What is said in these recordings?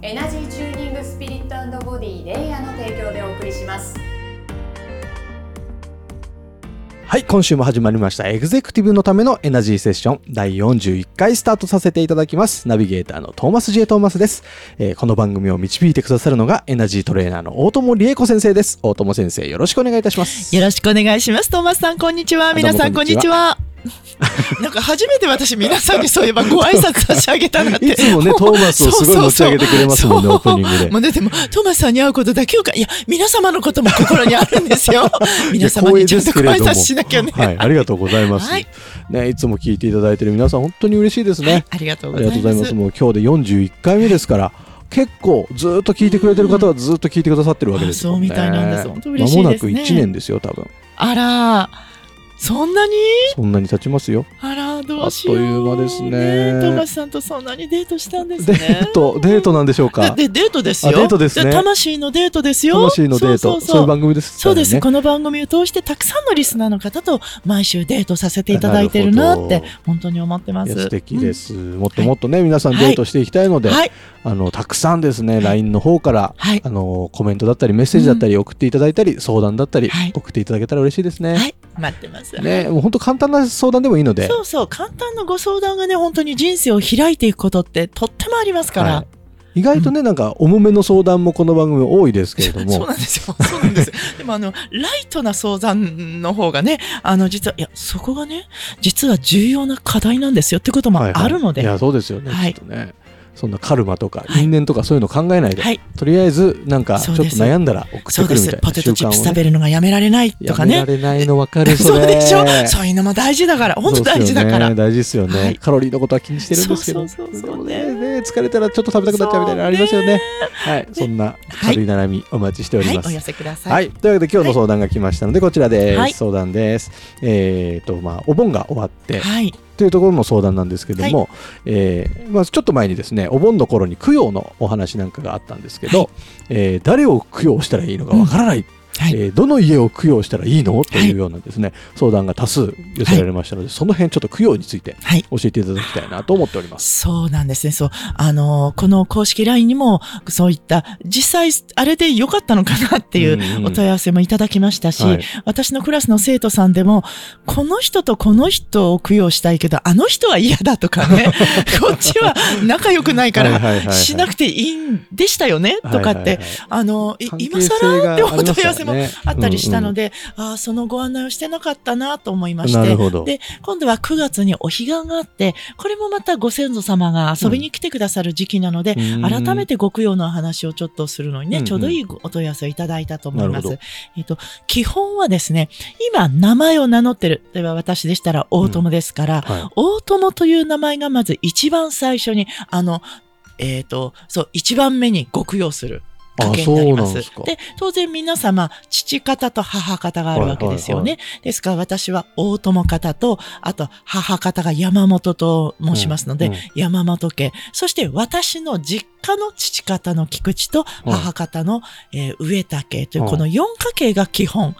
エナジーチューニングスピリットボディレイヤーの提供でお送りしますはい、今週も始まりました。エグゼクティブのためのエナジーセッション第41回スタートさせていただきます。ナビゲーターのトーマス J. トーマスです、えーこの番組を導いてくださるのがエナジートレーナーの大友理恵子先生です。大友先生、よろしくお願いいたします。よろしくお願いします。トーマスさん、こんにちは。皆さん、こんにちは。なんか初めて私、皆さんにそういえばご挨拶差し上げたなって。いつもね、トーマスをすごい持ち上げてくれますもんね、オープニングで。もうだってもう、トーマスさんに会うことだけをか、いや、皆様のことも心にあるんですよ。皆様にちゃんとご挨拶しなきゃね。はい、ありがとうございます。はいね、いつも聞いていただいている皆さん、本当に嬉しいですね。ありがとうありございます。がとうございます。もう今日で41回目ですから、結構ずっと聞いてくれてる方はずっと聞いてくださってるわけですもんね。あそうみたいなんです本当嬉しいですね間もなく1年ですよ、多分。あら、そんなに？そんなに経ちますよ。あら、どうしよう。あっという間ですねトーマスさんとそんなにデートしたんですデね。ート、デートなんでしょうか？で、デートですよ。あデートですね魂のデートですよ。魂のデート、そうそうそうそういう番組ですね。そうです。この番組を通してたくさんのリスナーの方と毎週デートさせていただいてるなって本当に思ってます。素敵です、もっともっとね、皆さんデートしていきたいので、うん。はい。あのたくさんですね、LINE の方から、はいあのコメントだったりメッセージだったり送っていただいたり、相談だったり、はい送っていただけたら嬉しいですね。はい。待ってます。ね、もう本当簡単な相談でもいいので、そうそう。簡単なご相談がね、本当に人生を開いていくことってとってもありますから。はい意外とね、なんか重めの相談もこの番組多いですけれど そうも、なんですよ。そうなんですよ。でもあの、ライトな相談の方がね、あの、実は、いや、そこがね、実は重要な課題なんですよってこともはいはいあるので、いやそうですよね、はいきっとね。そんなカルマとかはい。因縁とかそういうの考えないで、はい。とりあえずなんかちょっと悩んだら送ってくるみたい。なポテトチップス食べるのがやめられないとかね。やめられないの分かるそそうれでしょ。そういうのも大事だから、本当大事だから。ね。大事ですよね、はい。カロリーのことは気にしてるんですけど。ねね疲れたらちょっと食べたくなっちゃうみたいなのありますよね。はい。そんな軽い悩みお待ちしておりはい、ます、お寄せください。はい、というわけで今日の相談が来ましたので、こちらです、はい。相談です。えっ、とまあお盆が終わって、はい。というところの相談なんですけども、えーまあ、ちょっと前にですねお盆の頃に供養のお話なんかがあったんですけど、はい。えー誰を供養したらいいのかわからない、はい。えーどの家を供養したらいいの？というようなですね、相談が多数寄せられましたので、その辺ちょっと供養についてはい。教えていただきたいなと思っております。そうなんですね。そう。あのーこの公式 LINE にも、そういった、実際、あれで良かったのかなっていんんうお問い合わせもいただきましたし、はい私のクラスの生徒さんでも、この人とこの人を供養したいけど、あの人は嫌だとかね、こっちは仲良くないから、はいはいはいはいしなくていいんでしたよね、とかって、はいはいはいあの、い今更ってお問い合わせもあったりしたので、で、ああ、そのご案内をしてなかったなと思いまして。で、今度は9月にお彼岸があって、これもまたご先祖様が遊びに来てくださる時期なので、うん改めてご供養の話をちょっとするのにね、うんうんちょうどいいお問い合わせをいただいたと思います。えっと、基本はですね、今名前を名乗ってる。例えば私でしたら大友ですから、はい大友という名前がまず一番最初に、あの、えっ、と、そう、一番目にご供養する。家系になります。で当然皆様、父方と母方があるわけですよね。はいですから私は大友方と、あと母方が山本と申しますので、うんうん山本家。そして私の実家の父方の菊池と母方の、えー上田家といううんこの4家系が基本。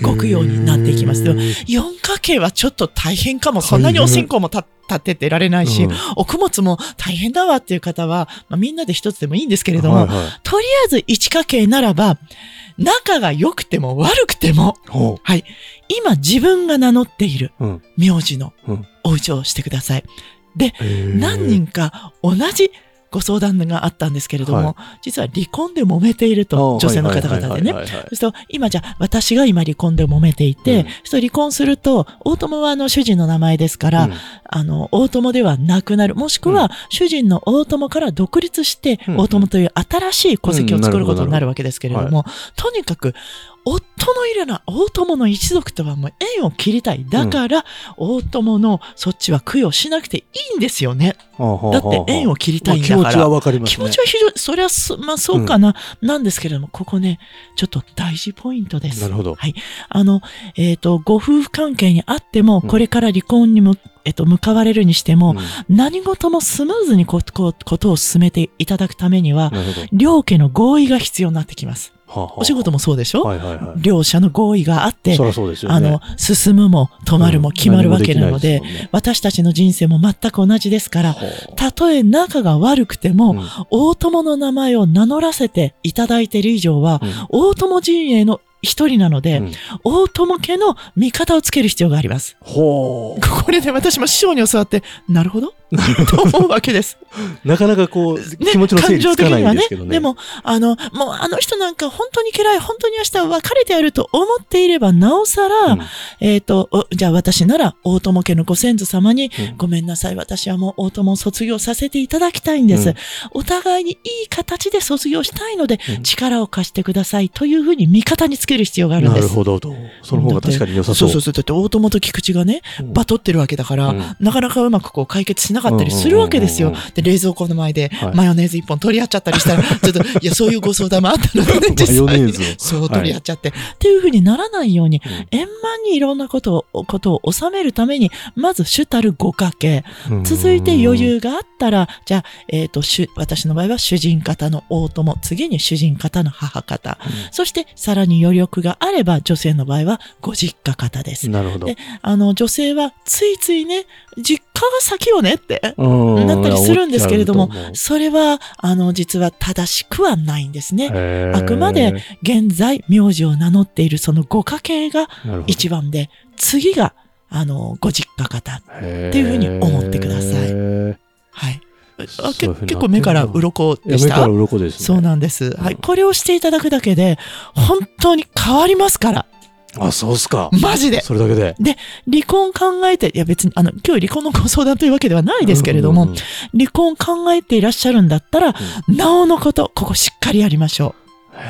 ご供養になっていきます。でもへー4家系はちょっと大変かも。そんなにお線香も立立ててられないし、うん。お供も大変だわっていう方は、まあ、みんなで一つでもいいんですけれども、はいはい。とりあえず一家系ならば、仲が良くても悪くても、ほはい。今自分が名乗っている名字のうん。お家をしてください。で、何人か同じご相談があったんですけれども、は実は離婚で揉めていると、あ女性の方々でね。そうすると、今じゃあ、私が今離婚で揉めていて、うん。そう離婚すると、大友はあの主人の名前ですから、うん。あの、大友ではなくなる。もしくは、主人の大友から独立して、うん大友という新しい戸籍を作ることになるわけですけれども、とにかく、夫のいるな、大友の一族とはもう縁を切りたい。だから、大友のそっちは供養しなくていいんですよね。だって縁を切りたいんだから。まあ気持ちはわかりますね。気持ちは非常に、それはそ、まあそうかな、なんですけれども、ここね、ちょっと大事ポイントです。なるほど。はい。あの、えっ、と、ご夫婦関係にあっても、うんこれから離婚にむ、えっ、と、向かわれるにしても、うん何事もスムーズにここことを進めていただくためには。両家の合意が必要になってきます。お仕事もそうでしょ、はいはいはい。両者の合意があってね。あの、進むも止まるも決まるわけなので、うん何もきないすもんね。私たちの人生も全く同じですから、たとえ仲が悪くても、うん。大友の名前を名乗らせていただいている以上は、うん。大友陣営の一人なので、うん。大友家の味方をつける必要があります。ほこれで私も師匠に教わって、なるほど？と思うわけです。う。なかなかこう、ね気持ちの整理つかないんですけどね。でも、あの、もうあの人なんか本当に嫌い、本当に明日別れてやると思っていれば、なおさら、うん、えっ、と、おじゃあ私なら大友家のご先祖様に、うんごめんなさい、私はもう大友を卒業させていただきたいんです。うんお互いにいい形で卒業したいので、うん力を貸してくださいというふうに味方につける必要があるんなです。るほどと。その方が確かに良さそう。そうそうそう。だって大友と菊池がね、うんバトってるわけだから、うんなかなかうまくこう解決しなかったりするわけですよ冷蔵庫の前ではい。マヨネーズ一本取り合っちゃったりしたら、ちょっと、いや、そういうご相談もあったのでね、実際にそう取り合っちゃって、っていうふうにならないように、うん。円満にいろんなことを、ことを収めるために、まず主たるご家系、うん。続いて余裕があったら、じゃあ、えっ、と、主、私の場合は主人方の大友、次に主人方の母方、そしてさらに余力があれば、女性の場合はご実家方です。なるほど。であの、女性はついついね、実家が先よねって、うんなったりするんですけれどもそれは、あの、実は正しくはないんですね。あくまで現在、名字を名乗っているそのご家系が一番で、次が、あの、ご実家方。っていうふうに思ってくださいはい。あけ結構目から鱗でした？目から鱗ですね。そうなんです。はい。うんこれをしていただくだけで、本当に変わりますから。あ、そうっすか。マジで。それだけで。離婚考えて、いや別に、あの、今日離婚のご相談というわけではないですけれども、うんうんうん離婚考えていらっしゃるんだったら、なおのこと、ここしっかりやりましょ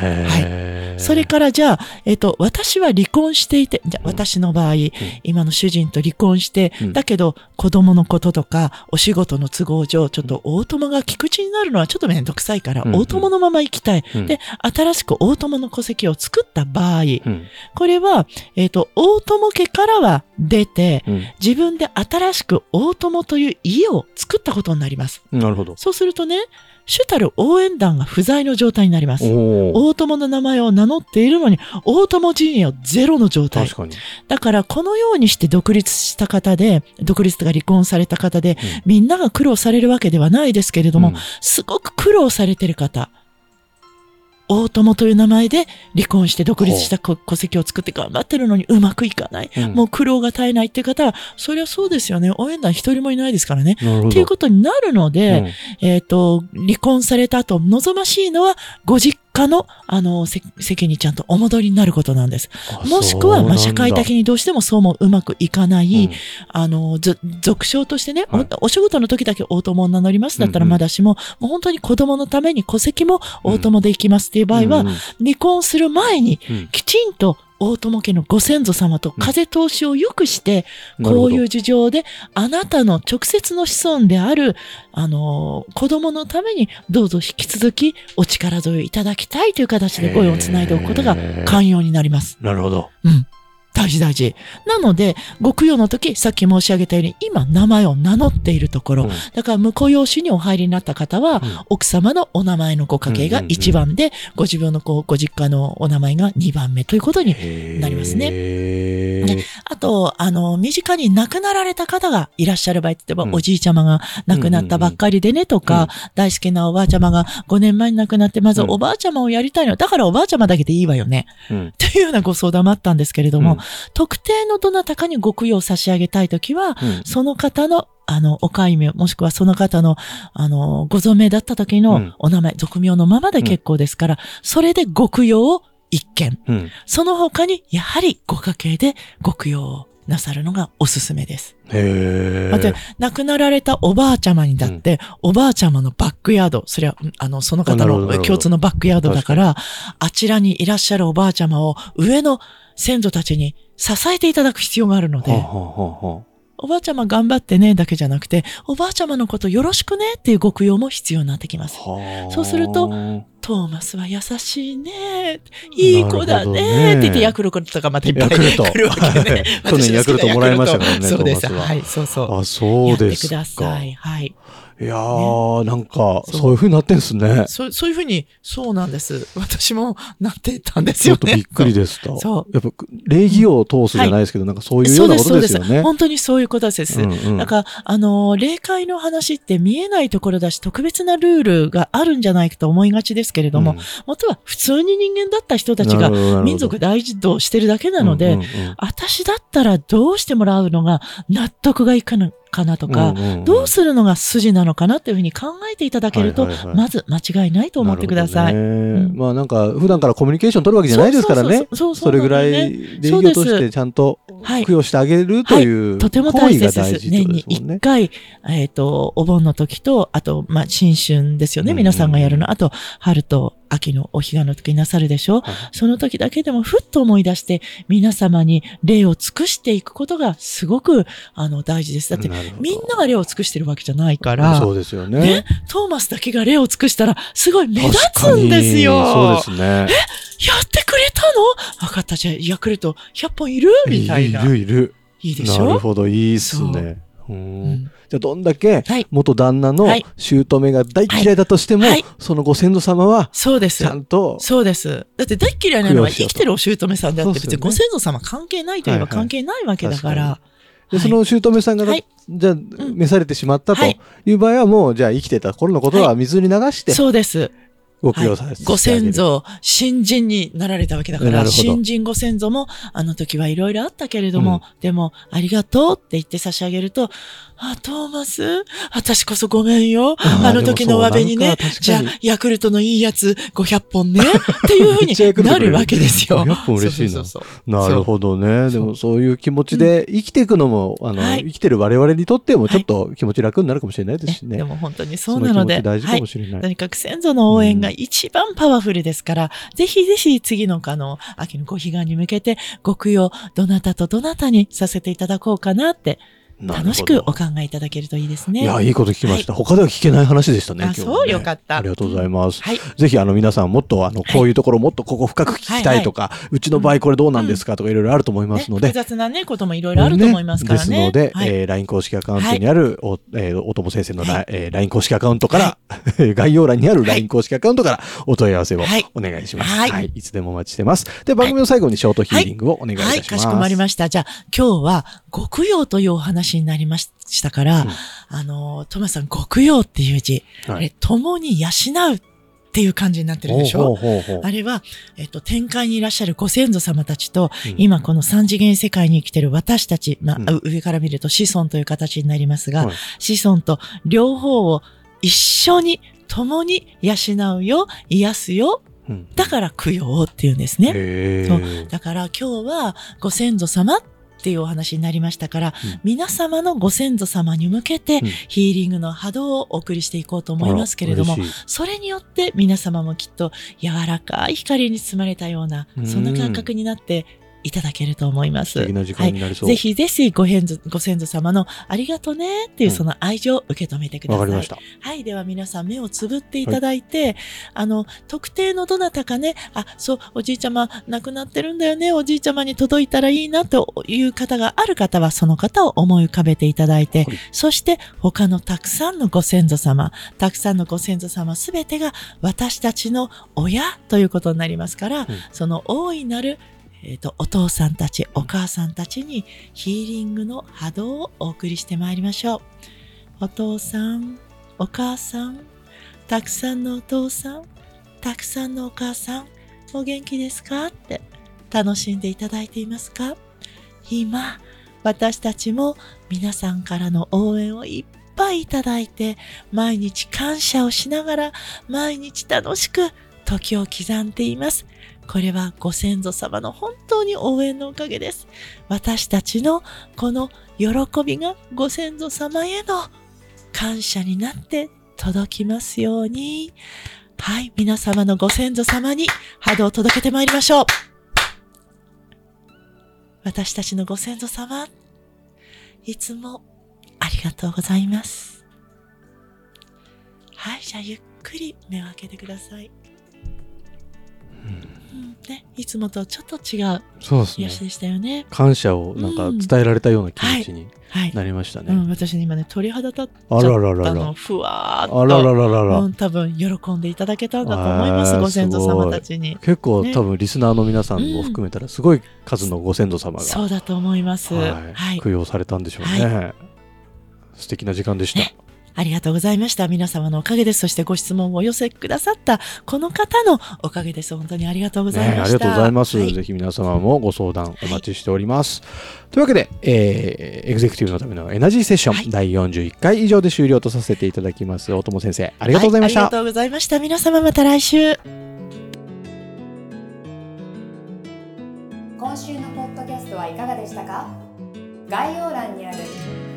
へーう。それからじゃあ、えっ、と、私は離婚していて、じゃ私の場合、今の主人と離婚して、うんだけど子供のこととか、お仕事の都合上、ちょっと大友が菊池になるのはちょっとめんどくさいから、うんうん大友のまま行きたい。うんで、新しく大友の戸籍を作った場合、うんこれは、えっ、と、大友家からは出て、うん自分で新しく大友という家を作ったことになります。なるほど。そうするとね、主たる応援団が不在の状態になります。大友の名前を名乗っているのに、大友陣営はゼロの状態確。かに。だから、このようにして独立した方で、独立とか離婚された方で、みんなが苦労されるわけではないですけれども、うんすごく苦労されてる方、大友という名前で離婚して独立した戸戸籍を作って頑張ってるのにうまくいかない。うんもう苦労が絶えないっていう方は、そりゃそうですよね。応援団一人もいないですからね。っていうことになるので、えっ、と、離婚された後、望ましいのは、ご実家の、あの、せ席にちゃんとお戻りになることなんです。うんもしくは、まあ、社会的に、にどうしてもそうもうまくいかない、うん。あの、ず俗称としてね、はい。おお仕事の時だけ大友を名乗りますだったらうん。うんまだしも、もう本当に子供のために戸籍も大友で行きますっていう場合は、うん。離婚する前に、うん。きちんと大友家のご先祖様と風通しを良くして、なるほどこういう事情で、あなたの直接の子孫である、あのー子供のために、どうぞ引き続きお力添えをいただきたいという形でご用をつないでおくことが寛容になります。なるほど。うん。大事大事。なので、ご供養の時、さっき申し上げたように、今名前を名乗っているところ、うん。だから婿養子にお入りになった方は、うん。奥様のお名前のご家系が1番で、ご自分のこうご実家のお名前が2番目ということになりますね。あと、あの、身近に亡くなられた方がいらっしゃる場合って言えば、うん。おじいちゃまが亡くなったばっかりでねとか、うん大好きなおばあちゃまが5年前に亡くなって、まずうん。おばあちゃまをやりたいの。だからおばあちゃまだけでいいわよね。うん。というようなご相談もあったんですけれども、うん特定のどなたかにご供養を差し上げたいときは、うんその方の、あの、お戒名、もしくはその方の、あの、ご存命だった時のうんお名前、俗名のままで結構ですから、それでご供養を一件。うんその他に、やはりご家系でご供養をなさるのがおすすめです。へえ。また、亡くなられたおばあちゃまにだって、おばあちゃまのバックヤード、それは、うんあの、その方の共通のバックヤードだから、あちらにいらっしゃるおばあちゃまを上の先祖たちに支えていただく必要があるので、おばあちゃま頑張ってね、だけじゃなくて、おばあちゃまのことよろしくねっていうご供養も必要になってきます。はあそうするとトーマスは優しいね。いい子だね。って言ってヤクルトとかまたいっぱい来るわけね。去年ヤクルトもらいましたからねそうです。はい、そうそう。あ、そうですか。やってください。はい。いやー、なんか、そうそういう風になってんすね。そう、そういうふうに、そうなんです。私もなってたんですちょよね。っとびっくりでした。そうやっぱ、礼儀を通すじゃないですけど、なんかそういうようなことですよね。本当にそういうことです。うんうんなんか、あの、霊界の話って見えないところだし、特別なルールがあるんじゃないかと思いがちですけれども、うん元は普通に人間だった人たちが民族大事としてるだけなので、うんうんうん私だったらどうしてもらうのが納得がいくのかなとか、どうするのが筋なのかなっていうふうに考えていただけると、はいはいはいまず間違いないと思ってください。ねうんまあなんか、普段からコミュニケーション取るわけじゃないですからね。そうそうそうそうそれぐらい礼儀をとしてちゃんとはい供養してあげるというとても大切です。年に一。回、えっ、と、お盆の時と、あと、まあ、新春ですよね。うん皆さんがやるの。あと、春と秋のお彼岸の時になさるでしょ？はいその時だけでもふっと思い出して、皆様に礼を尽くしていくことがすごく、あの、大事です。だって、みんなが礼を尽くしてるわけじゃないから、そうですよね。ね、トーマスだけが礼を尽くしたら、すごい目立つんですよ。そうですね。やってくれたの？分かった。じゃあ、ヤクルト100本いる？みたいな。いるいる。いいでしょ？なるほど、いいっすね。ううんんじゃあどんだけはい。元旦那のはい。姑が大嫌いだとしても、はい。はい。そのご先祖様はそうです。ちゃ。んとそうです。だって大っ嫌いなのは生きてるお姑さんであって、別にご先祖様関係ないといえばはいはい。関係ないわけだから。で、はい。その姑さんが、はい。じゃあ、召されてしまったとはい。いう場合は、もう、じゃあ、生きてた頃のことは水に流して、そうです。ご供養させて、ご先。祖、新人になられたわけだから、新人ご先祖も、あの時はいろいろあったけれども、でも、ありがとうって言って差し上げると、あ、トーマス、私こそごめんよ。あの時のお詫びにね。じゃあ、ヤクルトのいいやつ500本ね、っていうふうに なるわけですよ。500本嬉しいな。そうそうそうなるほどね。でも、そういう気持ちで生きていくのも、あの、はい。生きてる我々にとっても、ちょっと気持ち楽になるかもしれないですしね。ねでも本当にそうなので、大事かはいもしれない。とにかく先祖の応援が一番パワフルですから、ぜひぜひ次のあの、秋のご彼岸に向けて、ご供養、どなたとどなたにさせていただこうかなって、楽しくお考えいただけるといいですね。いや、いいこと聞きました。他では聞けない話でしたね。あねそう？よかったありがとうございます。はい。ぜひ、あの、皆さんもっと、あの、こういうところもっとここ深く聞きたいとか、うちの場合これどうなんですかとか、いろいろあると思いますのでね、複、雑なね、こともいろいろあると思いますからね。ですので、はいえー LINE 公式アカウントにある、お、えーおとも先生のラ、えー LINE 公式アカウントから、概要欄にある LINE 公式アカウントからお問い合わせをはいお願いします。はいはい。いつでもお待ちしてます。で、番組の最後にショートヒーリングをお願いいたします。はい、かしこまりました。じゃあ、今日は、ご供養というお話になりましたから、うん。あの、トマさん、ご供養っていう字、はい。あれ、共に養うっていう感じになってるでしょ？あれは、えっと、天界にいらっしゃるご先祖様たちと、うん。今この三次元世界に生きてる私たち、まあ、うん。上から見ると子孫という形になりますが、はい。子孫と両方を一緒に、共に養うよ、癒すよ、うん。だから供養っていうんですね。だから今日はご先祖様っていうお話になりましたから、うん。皆様のご先祖様に向けて、うん。ヒーリングの波動をお送りしていこうと思いますけれどもそれによって皆様もきっと柔らかい光に包まれたようなう、ん。そんな感覚になっていただけると思います。素敵な時間になりそう。ぜひぜひご先祖ご先祖様のありがとねっていううんその愛情を受け止めてください。わかりました。はい。では皆さん目をつぶっていただいて、あの、特定のどなたかね、あ、そう、おじいちゃま亡くなってるんだよね、おじいちゃまに届いたらいいなという方がある方は、その方を思い浮かべていただいて、はいそして他のたくさんのご先祖様、たくさんのご先祖様すべてが私たちの親ということになりますから、その大いなるえーとお父さんたち、お母さんたちにヒーリングの波動をお送りしてまいりましょう。お父さん、お母さん、たくさんのお父さん、たくさんのお母さん、お元気ですか？って楽しんでいただいていますか？今、私たちも皆さんからの応援をいっぱいいただいて、毎日感謝をしながら、毎日楽しく時を刻んでいます。これはご先祖様の本当に応援のおかげです。私たちのこの喜びがご先祖様への感謝になって届きますように。はい、皆様のご先祖様に波動を届けてまいりましょう。私たちのご先祖様、いつもありがとうございます。はい、じゃあゆっくり目を開けてください。うんね、いつもとちょっと違うそうででしたよね。感謝をなんか伝えられたような気持ちにはい。なりましたね、うん、私ね今ね鳥肌立っちゃあっらららら。たの、ふわーっと。あららららら、うん、多分喜んでいただけたんだと思います、ご先祖様たちに。結構、ね多分リスナーの皆さんも含めたらすごい数のご先祖様が、そうだと思います。はい。はい。供養されたんでしょうね、は素敵な時間でした、ねありがとうございました。皆様のおかげです。そしてご質問をお寄せくださったこの方のおかげです。本当にありがとうございました。ね、ありがとうございます、はいぜひ皆様もご相談お待ちしております、というわけで、えーエグゼクティブのためのエナジーセッション、はい第41回以上で終了とさせていただきます大友先生ありがとうございました、はありがとうございました。皆様また来週。今週のポッドキャストはいかがでしたか？概要欄にある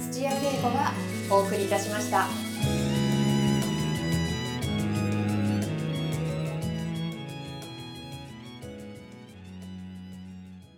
土屋恵子がお送りいたしました。